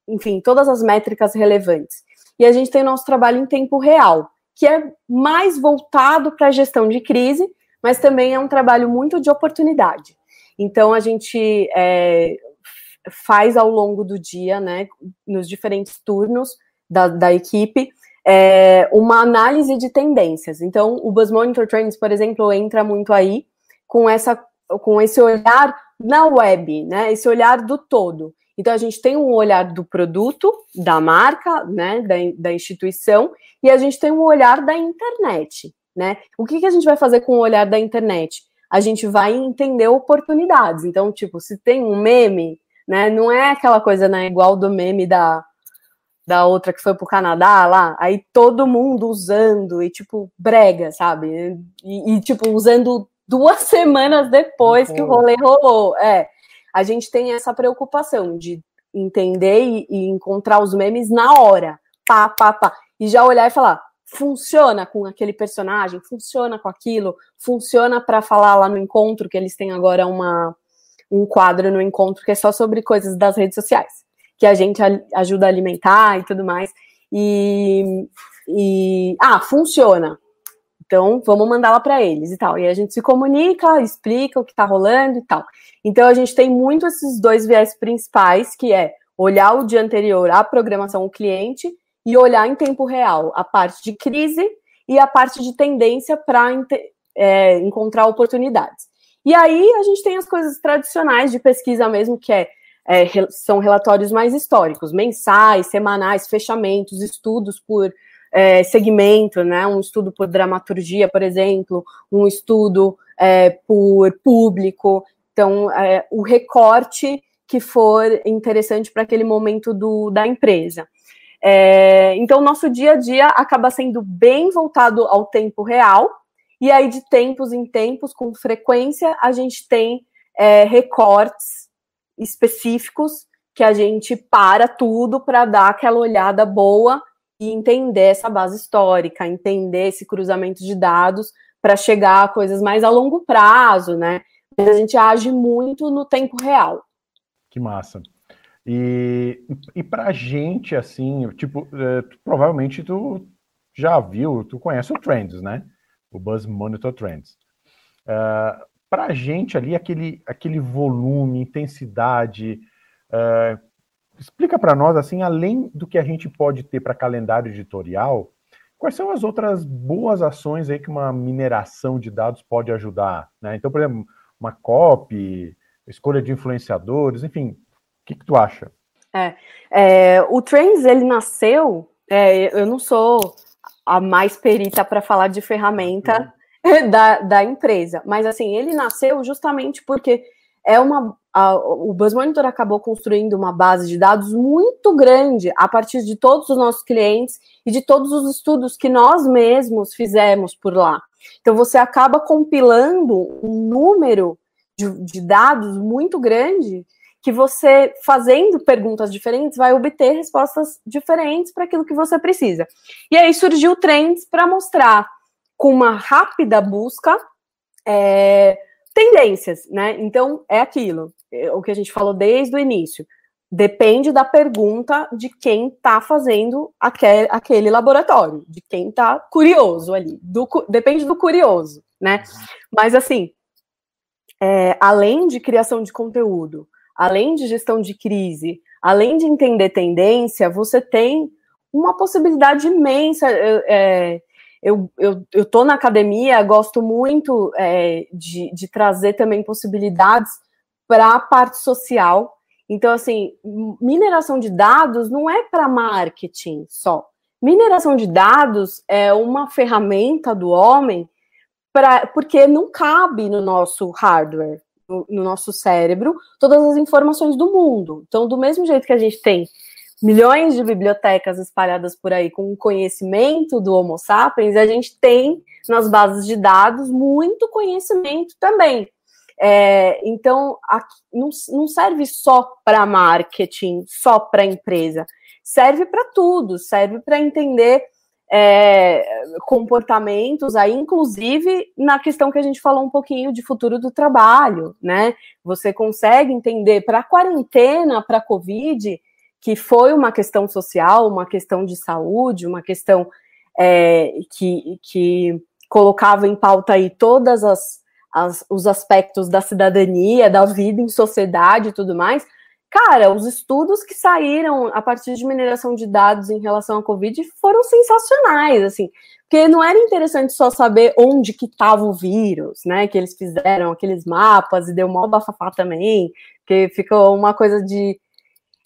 enfim, todas as métricas relevantes. E a gente tem o nosso trabalho em tempo real, que é mais voltado para a gestão de crise, mas também é um trabalho muito de oportunidade. Então, a gente é, faz ao longo do dia, né, nos diferentes turnos da, da equipe, é, uma análise de tendências. Então, o Buzz Monitor Trends, por exemplo, entra muito aí com, essa, com esse olhar na web, né, esse olhar do todo. Então, a gente tem um olhar do produto, da marca, né, da, da instituição, e a gente tem um olhar da internet, né? O que, que a gente vai fazer com o olhar da internet? A gente vai entender oportunidades. Então, tipo, se tem um meme, né, não é aquela coisa, né, igual do meme da, da outra que foi pro Canadá lá, aí todo mundo usando, e tipo, brega, sabe? E, e tipo, usando duas semanas depois que o rolê rolou. É a gente tem essa preocupação de entender e, e encontrar os memes na hora, pá, pá, pá, e já olhar e falar, funciona com aquele personagem, funciona com aquilo, funciona para falar lá no encontro, que eles têm agora uma, um quadro no encontro que é só sobre coisas das redes sociais, que a gente ajuda a alimentar e tudo mais. E, e ah, funciona. Então, vamos mandar lá para eles e tal. E a gente se comunica, explica o que está rolando e tal. Então, a gente tem muito esses dois viés principais, que é olhar o dia anterior a programação, o cliente, e olhar em tempo real a parte de crise e a parte de tendência para é, encontrar oportunidades. E aí, a gente tem as coisas tradicionais de pesquisa mesmo, que é, é são relatórios mais históricos, mensais, semanais, fechamentos, estudos por é, segmento, né? Um estudo por dramaturgia, por exemplo, um estudo é, por público. Então, é, o recorte que for interessante para aquele momento do, da empresa. É, então, nosso dia a dia acaba sendo bem voltado ao tempo real, e aí, de tempos em tempos, com frequência, a gente tem é, recortes específicos que a gente para tudo para dar aquela olhada boa e entender essa base histórica, entender esse cruzamento de dados para chegar a coisas mais a longo prazo, né? Mas a gente age muito no tempo real. Que massa. E, e pra gente, assim, tipo, é, provavelmente tu já viu, tu conhece o Trends, né? O Buzz Monitor Trends. Uh, pra gente ali, aquele, aquele volume, intensidade, uh, explica para nós, assim, além do que a gente pode ter para calendário editorial, quais são as outras boas ações aí que uma mineração de dados pode ajudar? Né? Então, por exemplo, uma copy, escolha de influenciadores, enfim, o que, que tu acha? É, é, o Trends, ele nasceu, é, eu não sou a mais perita para falar de ferramenta uhum. da, da empresa, mas assim, ele nasceu justamente porque é uma a, o Buzz Monitor acabou construindo uma base de dados muito grande a partir de todos os nossos clientes e de todos os estudos que nós mesmos fizemos por lá. Então você acaba compilando um número de, de dados muito grande que você, fazendo perguntas diferentes, vai obter respostas diferentes para aquilo que você precisa. E aí surgiu Trends para mostrar com uma rápida busca é, tendências, né? Então, é aquilo, é o que a gente falou desde o início. Depende da pergunta de quem está fazendo aquele, laboratório, de quem está curioso ali. Do, depende do curioso, né? Mas, assim, é, além de criação de conteúdo, além de gestão de crise, além de entender tendência, você tem uma possibilidade imensa. É, eu, eu, eu tô na academia, gosto muito é, de, de trazer também possibilidades para a parte social. Então, assim, mineração de dados não é para marketing só. Mineração de dados é uma ferramenta do homem para porque não cabe no nosso hardware, no, no nosso cérebro, todas as informações do mundo. Então, do mesmo jeito que a gente tem milhões de bibliotecas espalhadas por aí com conhecimento do Homo sapiens, a gente tem nas bases de dados muito conhecimento também. É, então, aqui, não, não serve só para marketing, só para empresa, serve para tudo, serve para entender é, comportamentos, aí, inclusive na questão que a gente falou um pouquinho de futuro do trabalho, né? Você consegue entender para a quarentena, para a Covid, que foi uma questão social, uma questão de saúde, uma questão é, que, que colocava em pauta aí todas as, as, os aspectos da cidadania, da vida em sociedade e tudo mais. Cara, os estudos que saíram a partir de mineração de dados em relação à Covid foram sensacionais, assim, porque não era interessante só saber onde que estava o vírus, né, que eles fizeram aqueles mapas e deu mó bafafá também, que ficou uma coisa de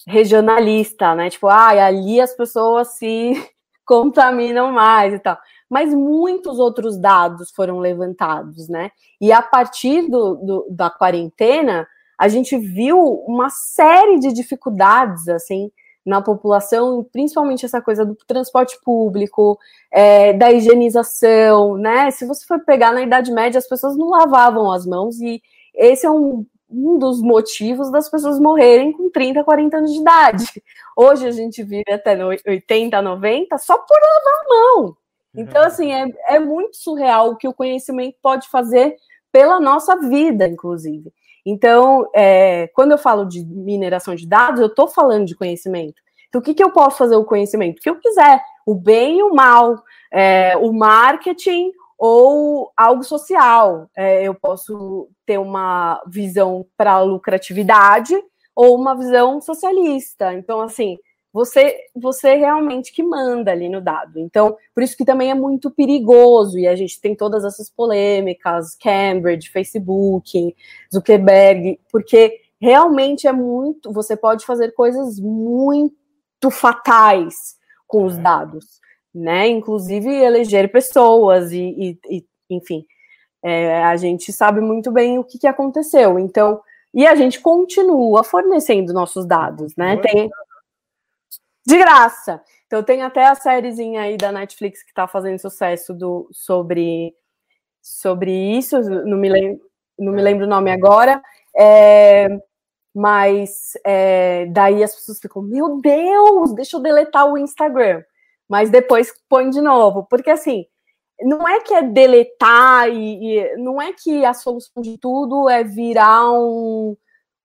regionalista, né? Tipo, ah, ali as pessoas se contaminam mais e tal. Mas muitos outros dados foram levantados, né? E a partir do, do, da quarentena, a gente viu uma série de dificuldades, assim, na população, principalmente essa coisa do transporte público, é, da higienização, né? Se você for pegar na Idade Média, as pessoas não lavavam as mãos e esse é um um dos motivos das pessoas morrerem com 30, 40 anos de idade. Hoje a gente vive até 80, 90 só por lavar a mão. Então, uhum. assim, é, é muito surreal o que o conhecimento pode fazer pela nossa vida, inclusive. Então, é, quando eu falo de mineração de dados, eu estou falando de conhecimento. Então, o que, que eu posso fazer o conhecimento? O que eu quiser, o bem e o mal, é, o marketing, ou algo social. É, eu posso ter uma visão para lucratividade ou uma visão socialista. Então, assim, você você realmente que manda ali no dado. Então, por isso que também é muito perigoso e a gente tem todas essas polêmicas, Cambridge, Facebook, Zuckerberg, porque realmente é muito, você pode fazer coisas muito fatais com os dados né? Inclusive eleger pessoas e, e, e enfim, é, a gente sabe muito bem o que, que, aconteceu. Então, e a gente continua fornecendo nossos dados, né? Tem de graça. Então tem até a sériezinha aí da Netflix que está fazendo sucesso do sobre sobre isso. Não me lembro, não me lembro o nome agora. É, mas é, daí as pessoas ficam, meu Deus, deixa eu deletar o Instagram. Mas depois põe de novo, porque assim, não é que é deletar e, e não é que a solução de tudo é virar um,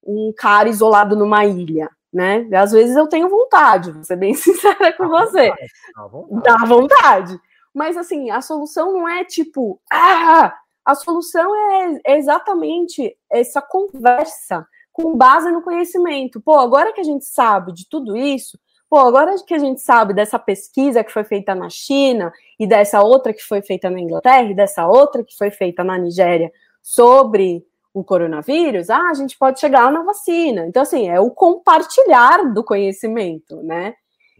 um cara isolado numa ilha, né? Às vezes eu tenho vontade, vou ser bem sincera com dá você. Vontade, dá, vontade. dá vontade. Mas assim, a solução não é tipo, ah, a solução é exatamente essa conversa com base no conhecimento. Pô, agora que a gente sabe de tudo isso, pô, agora que a gente sabe dessa pesquisa que foi feita na China e dessa outra que foi feita na Inglaterra e dessa outra que foi feita na Nigéria sobre o coronavírus, ah, a gente pode chegar na vacina. Então, assim, é o compartilhar do conhecimento, né?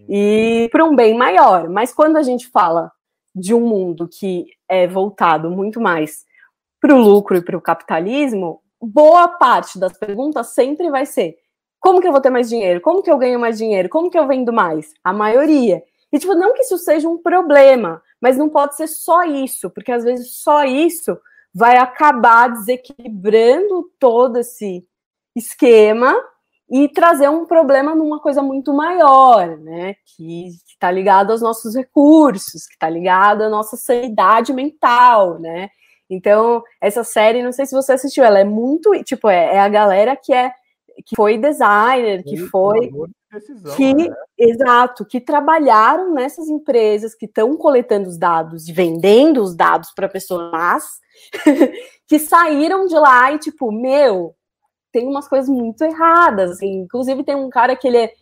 E para um bem maior. Mas quando a gente fala de um mundo que é voltado muito mais para o lucro e para o capitalismo, boa parte das perguntas sempre vai ser: como que eu vou ter mais dinheiro? Como que eu ganho mais dinheiro? Como que eu vendo mais? A maioria. E, tipo, não que isso seja um problema, mas não pode ser só isso, porque às vezes só isso vai acabar desequilibrando todo esse esquema e trazer um problema numa coisa muito maior, né? Que está ligado aos nossos recursos, que está ligado à nossa sanidade mental, né? Então, essa série, não sei se você assistiu, ela é muito, tipo, é, é a galera que é que foi designer, que foi decisão, que né? exato, que trabalharam nessas empresas que estão coletando os dados e vendendo os dados para pessoas que saíram de lá e tipo, meu, tem umas coisas muito erradas, assim. inclusive tem um cara que ele é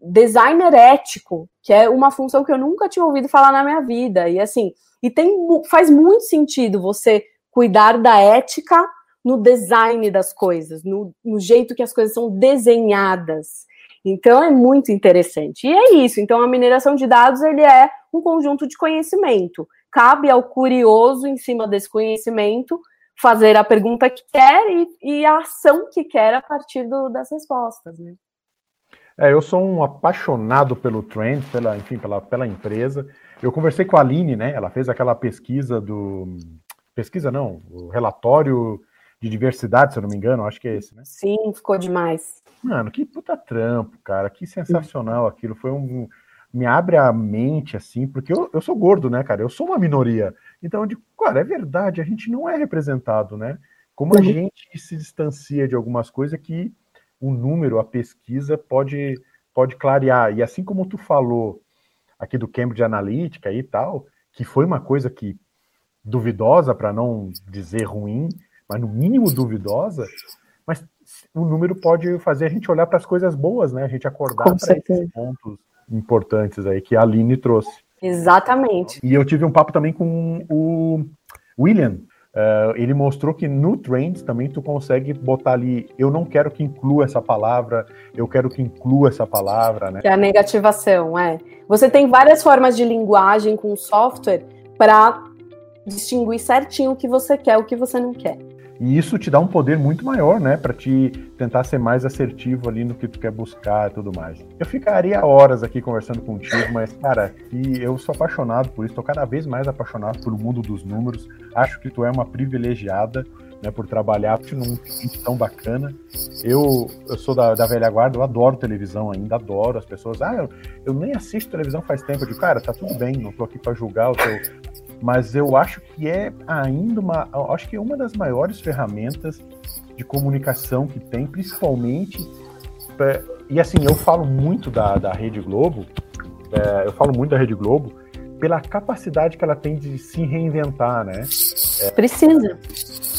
designer ético, que é uma função que eu nunca tinha ouvido falar na minha vida. E assim, e tem faz muito sentido você cuidar da ética no design das coisas, no, no jeito que as coisas são desenhadas. Então é muito interessante. E é isso. Então a mineração de dados ele é um conjunto de conhecimento. Cabe ao curioso em cima desse conhecimento fazer a pergunta que quer e, e a ação que quer a partir do, das respostas. Né? É, eu sou um apaixonado pelo trend, pela, enfim, pela, pela empresa. Eu conversei com a Aline, né? Ela fez aquela pesquisa do pesquisa não, o relatório de diversidade, se eu não me engano, acho que é esse, né? Sim, ficou demais. Mano, que puta trampo, cara, que sensacional aquilo. Foi um. Me abre a mente, assim, porque eu, eu sou gordo, né, cara? Eu sou uma minoria. Então eu digo, cara, é verdade, a gente não é representado, né? Como a uhum. gente se distancia de algumas coisas que o número, a pesquisa pode, pode clarear. E assim como tu falou aqui do Cambridge Analytica e tal, que foi uma coisa que duvidosa, para não dizer ruim, mas no mínimo duvidosa, mas o número pode fazer a gente olhar para as coisas boas, né? A gente acordar para esses pontos importantes aí que a Aline trouxe. Exatamente. E eu tive um papo também com o William. Uh, ele mostrou que no Trends também tu consegue botar ali, eu não quero que inclua essa palavra, eu quero que inclua essa palavra, né? Que é a negativação, é. Você tem várias formas de linguagem com software para distinguir certinho o que você quer, o que você não quer. E isso te dá um poder muito maior, né, para te tentar ser mais assertivo ali no que tu quer buscar e tudo mais. Eu ficaria horas aqui conversando contigo, mas cara, e eu sou apaixonado por isso, tô cada vez mais apaixonado pelo mundo dos números. Acho que tu é uma privilegiada, né, por trabalhar num sítio tão bacana. Eu, eu sou da, da velha guarda, eu adoro televisão ainda, adoro as pessoas. Ah, eu, eu nem assisto televisão faz tempo. Eu digo, cara, tá tudo bem, não tô aqui para julgar o teu, mas eu acho que é ainda uma, acho que é uma das maiores ferramentas de comunicação que tem, principalmente pra, e assim eu falo muito da, da Rede Globo, é, eu falo muito da Rede Globo pela capacidade que ela tem de se reinventar, né? É, Precisa.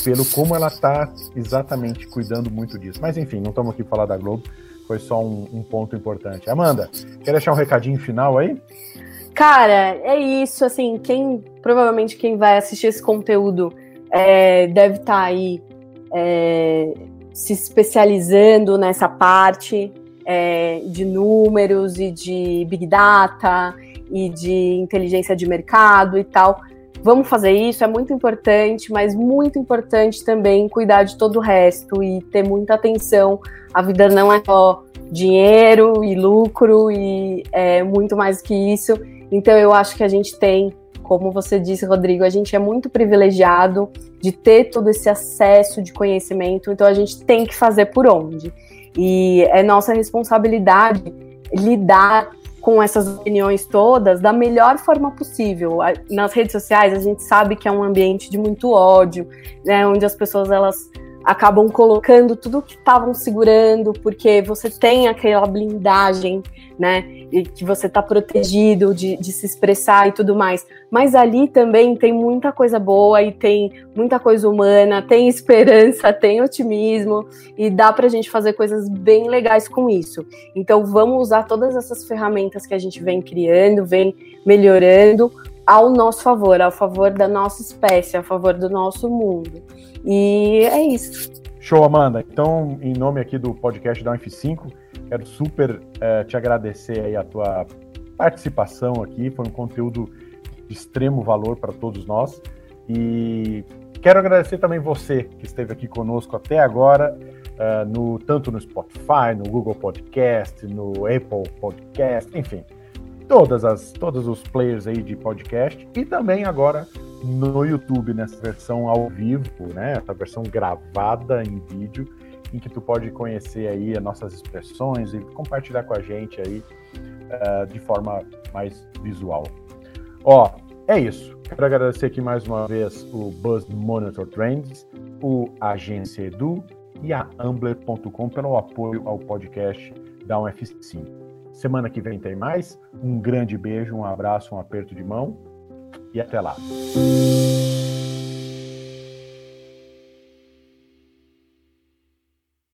Pelo como ela está exatamente cuidando muito disso. Mas enfim, não estamos aqui para falar da Globo, foi só um, um ponto importante. Amanda, quer deixar um recadinho final aí? Cara, é isso. Assim, quem provavelmente quem vai assistir esse conteúdo é, deve estar tá aí é, se especializando nessa parte é, de números e de big data e de inteligência de mercado e tal. Vamos fazer isso, é muito importante, mas muito importante também cuidar de todo o resto e ter muita atenção. A vida não é só dinheiro e lucro e é muito mais que isso. Então eu acho que a gente tem, como você disse, Rodrigo, a gente é muito privilegiado de ter todo esse acesso de conhecimento, então a gente tem que fazer por onde. E é nossa responsabilidade lidar com essas opiniões todas da melhor forma possível. Nas redes sociais a gente sabe que é um ambiente de muito ódio, né, onde as pessoas elas acabam colocando tudo que estavam segurando, porque você tem aquela blindagem, né? E que você está protegido de, de, se expressar e tudo mais. Mas ali também tem muita coisa boa e tem muita coisa humana, tem esperança, tem otimismo e dá para a gente fazer coisas bem legais com isso. Então vamos usar todas essas ferramentas que a gente vem criando, vem melhorando ao nosso favor, ao favor da nossa espécie, a favor do nosso mundo. E é isso. Show, Amanda. Então, em nome aqui do podcast da F5, quero super é, te agradecer aí a tua participação aqui. Foi um conteúdo de extremo valor para todos nós. E quero agradecer também você que esteve aqui conosco até agora, uh, no, tanto no Spotify, no Google Podcast, no Apple Podcast, enfim, todas as, todos os players aí de podcast e também agora no YouTube, nessa versão ao vivo, né? Essa versão gravada em vídeo, em que tu pode conhecer aí as nossas expressões e compartilhar com a gente aí uh, de forma mais visual. Ó, é isso. Quero agradecer aqui mais uma vez o Buzz Monitor Trends, o Agência Edu e a Ambler.com pelo apoio ao podcast da UF5. Semana que vem tem mais. Um grande beijo, um abraço, um aperto de mão e até lá.